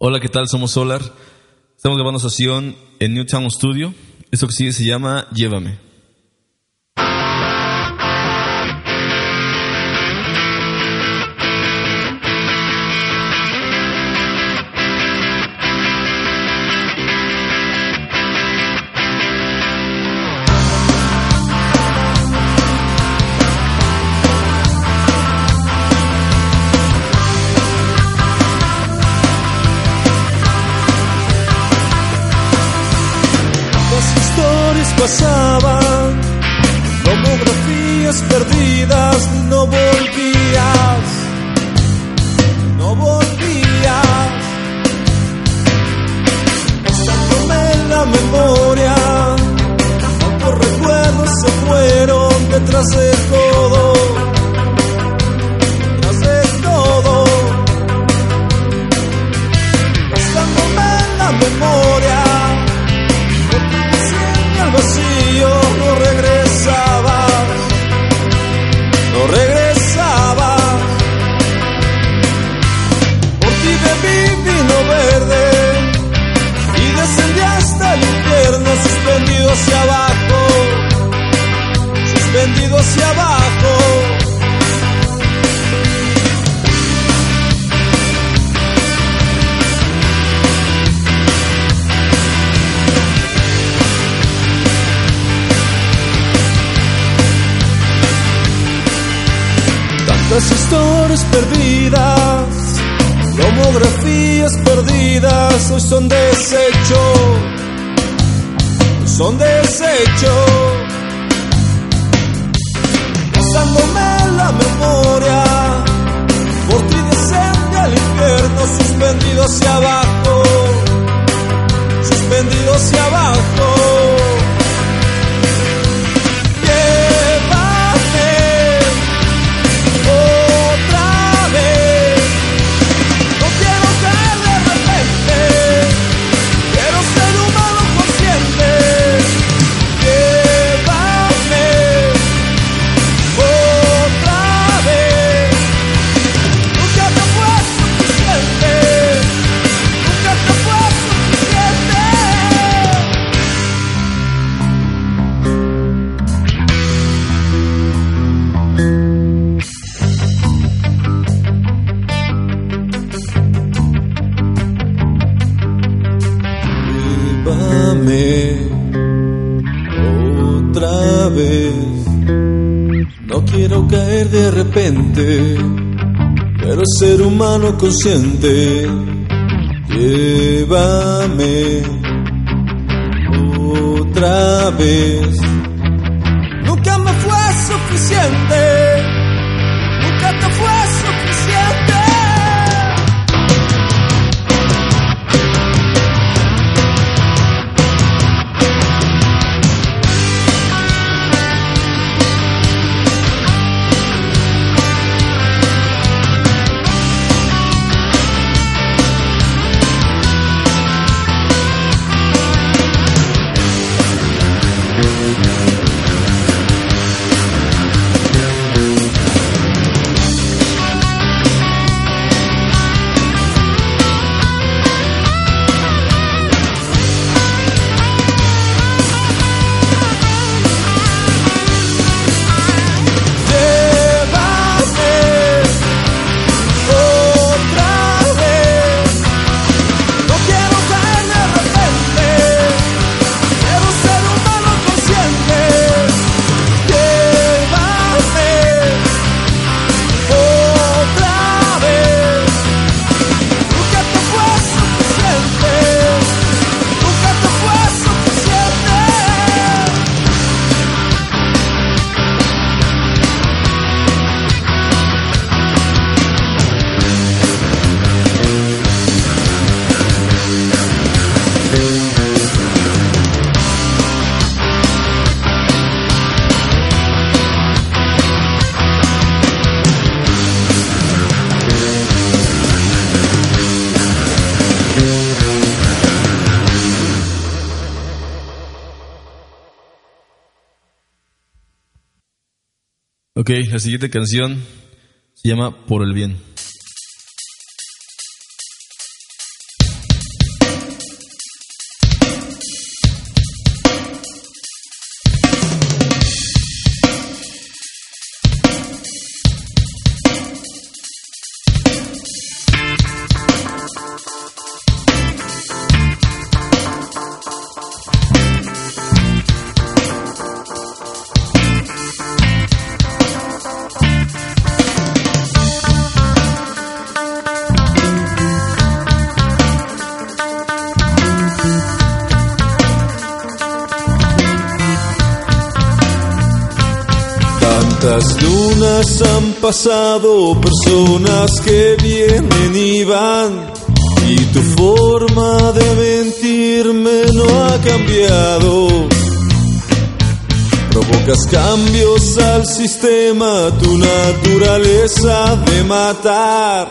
Hola, ¿qué tal? Somos Solar. Estamos grabando sesión en Newtown Studio. Esto que sigue se llama Llévame. Tomografías perdidas, no volvías, no volvías. Pasándome en la memoria, cuántos recuerdos se fueron detrás de todo, hacia abajo. Tantas historias perdidas, tomografías perdidas, hoy son desecho, son desecho. Pasándome la memoria, por ti descendí al infierno, suspendido hacia abajo, suspendido hacia abajo. Humano consciente. Llévame otra vez. Ok, la siguiente canción se llama Por el Bien. Han pasado, personas que vienen y van. Y tu forma de mentirme no ha cambiado. Provocas cambios al sistema, tu naturaleza de matar.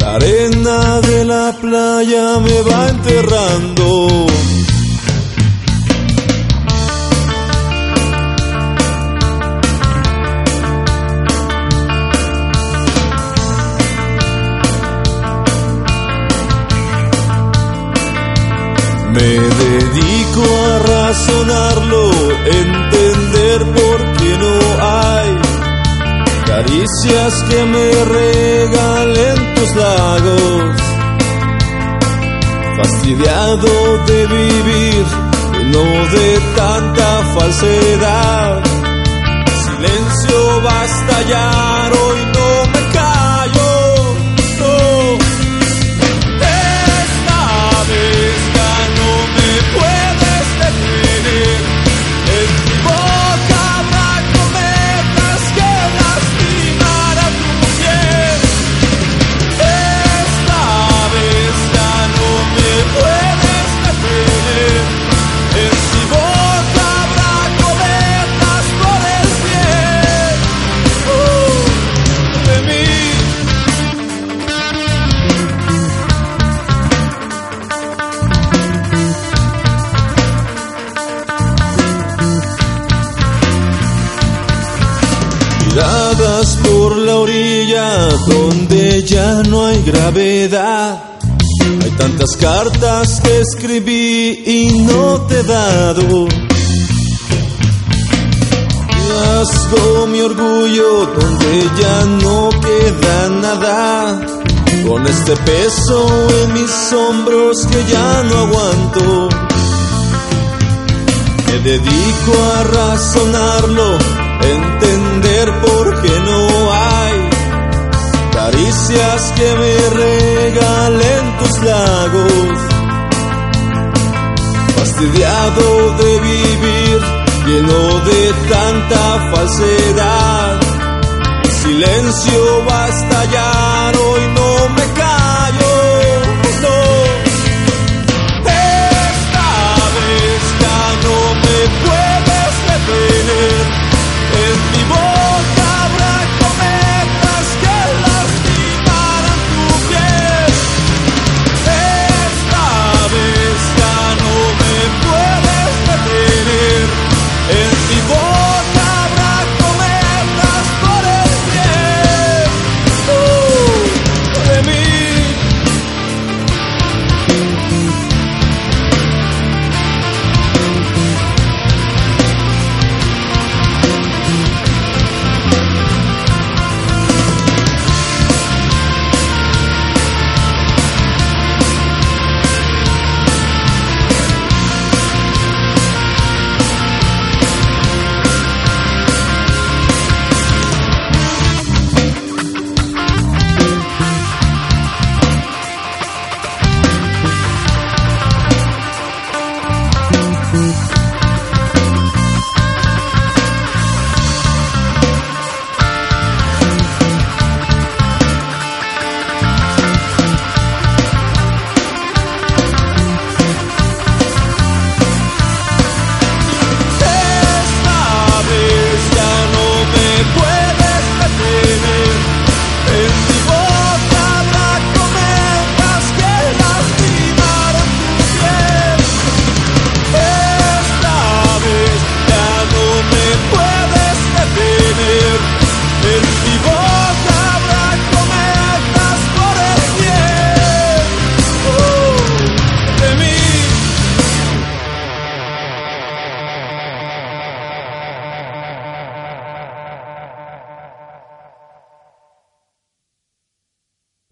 La arena de la playa me va enterrando. Caricias que me regalen tus lagos. Fastidiado de vivir, no de tanta falsedad. Silencio va a Por la orilla donde ya no hay gravedad. Hay tantas cartas que escribí y no te he dado. Rasgo mi orgullo donde ya no queda nada. Con este peso en mis hombros que ya no aguanto. Me dedico a razonarlo, entender por qué no hay caricias que me regalen tus lagos. Fastidiado de vivir, lleno de tanta falsedad. Silencio va a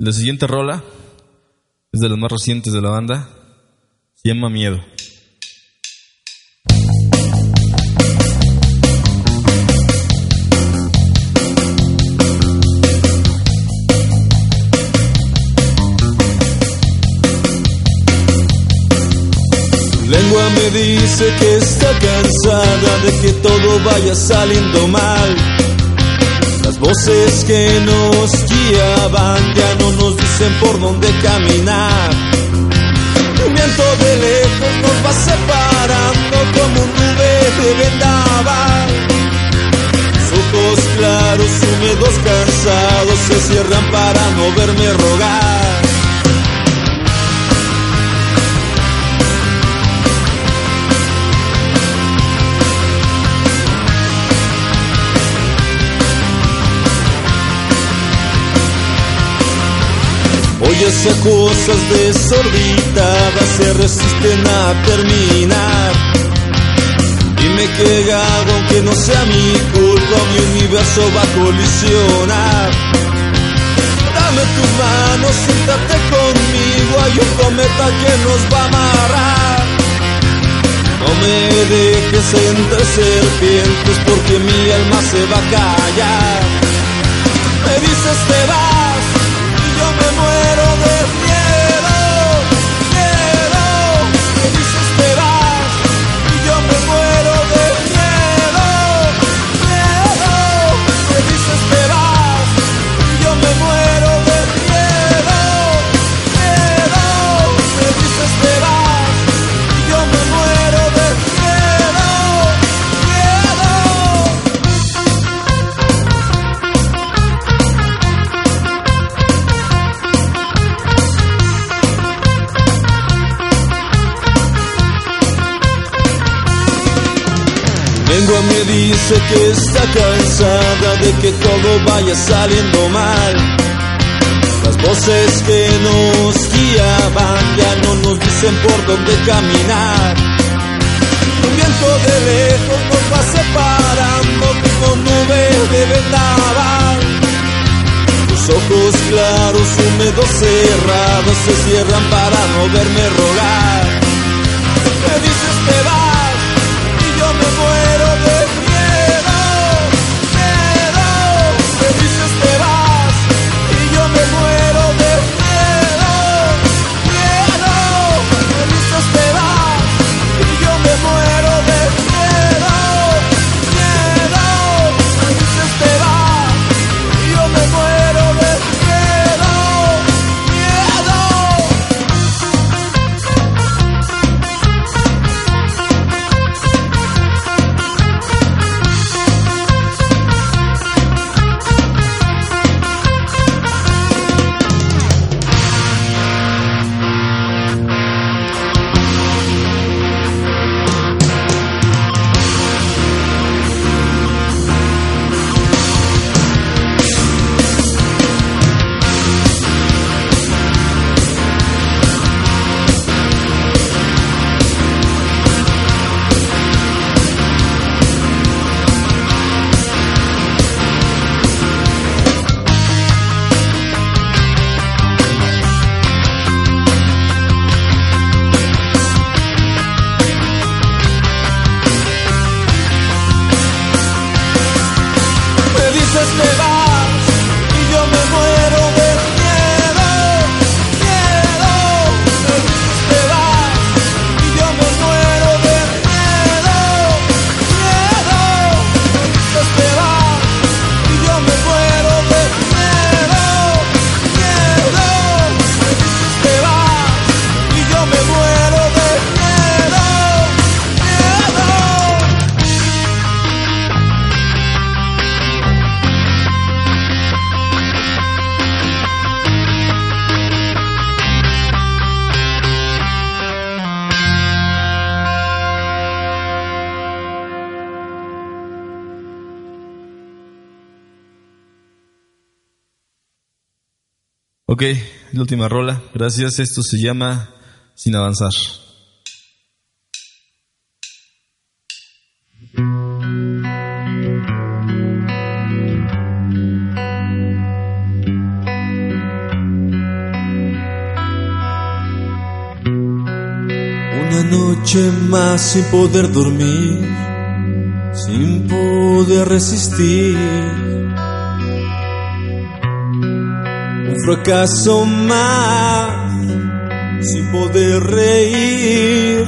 La siguiente rola es de las más recientes de la banda. Se llama Miedo. Lengua me dice que está cansada de que todo vaya saliendo mal. Voces que nos guiaban ya no nos dicen por dónde caminar. Un viento de lejos nos va separando como un nube de vendaval. ojos claros, húmedos, cansados se cierran para no verme rogar. Esas cosas desorbitadas se resisten a terminar. Dime que hago aunque no sea mi culpa, mi universo va a colisionar. Dame tus manos, siéntate conmigo, hay un cometa que nos va a amarrar. No me dejes entre serpientes porque mi alma se va a callar. Me dices te vas que está cansada de que todo vaya saliendo mal. Las voces que nos guiaban ya no nos dicen por dónde caminar. Un viento de lejos nos va separando como nube de vendaval. Tus ojos claros, húmedos, cerrados se cierran para no verme rogar. Me dices te vas Ok, la última rola. Gracias. Esto se llama Sin Avanzar. Una noche más sin poder dormir, sin poder resistir. fracaso más sin poder reír.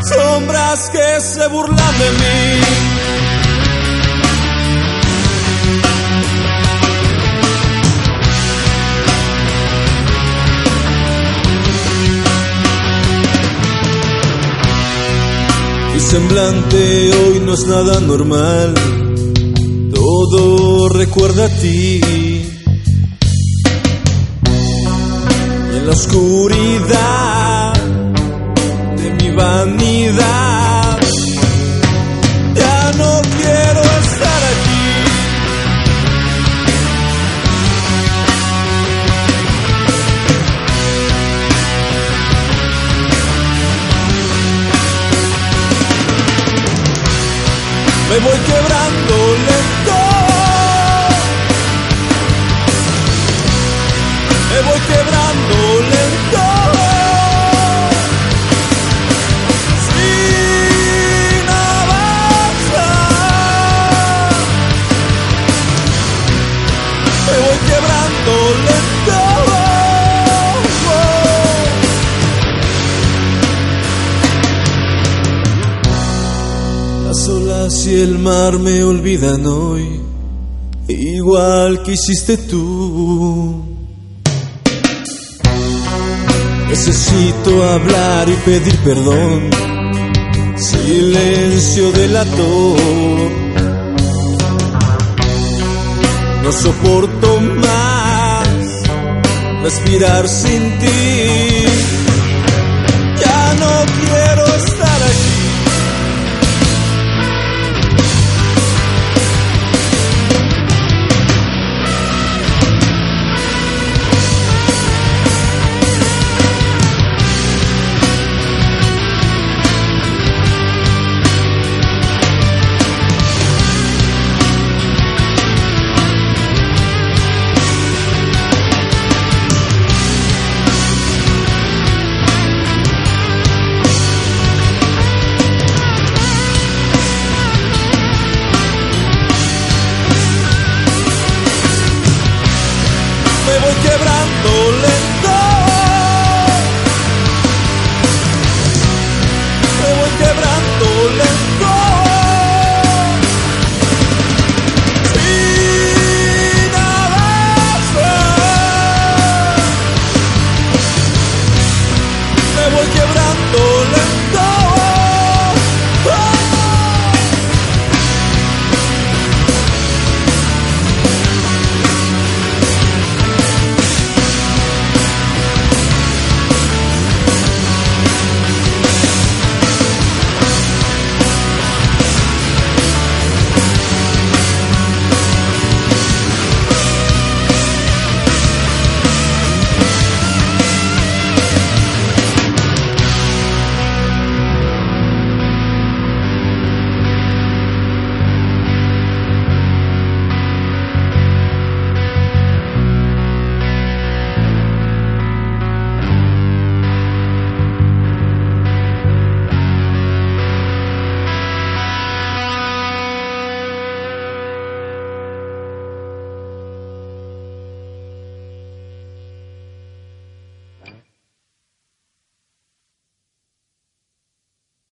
Sombras que se burlan de mí. Mi semblante hoy no es nada normal, todo recuerda a ti oscuridad de mi vanidad, ya no quiero estar aquí. Me voy quebrando. El mar me olvidan hoy, igual que hiciste tú. Necesito hablar y pedir perdón, silencio delator. No soporto más respirar sin ti. Ya no quiero.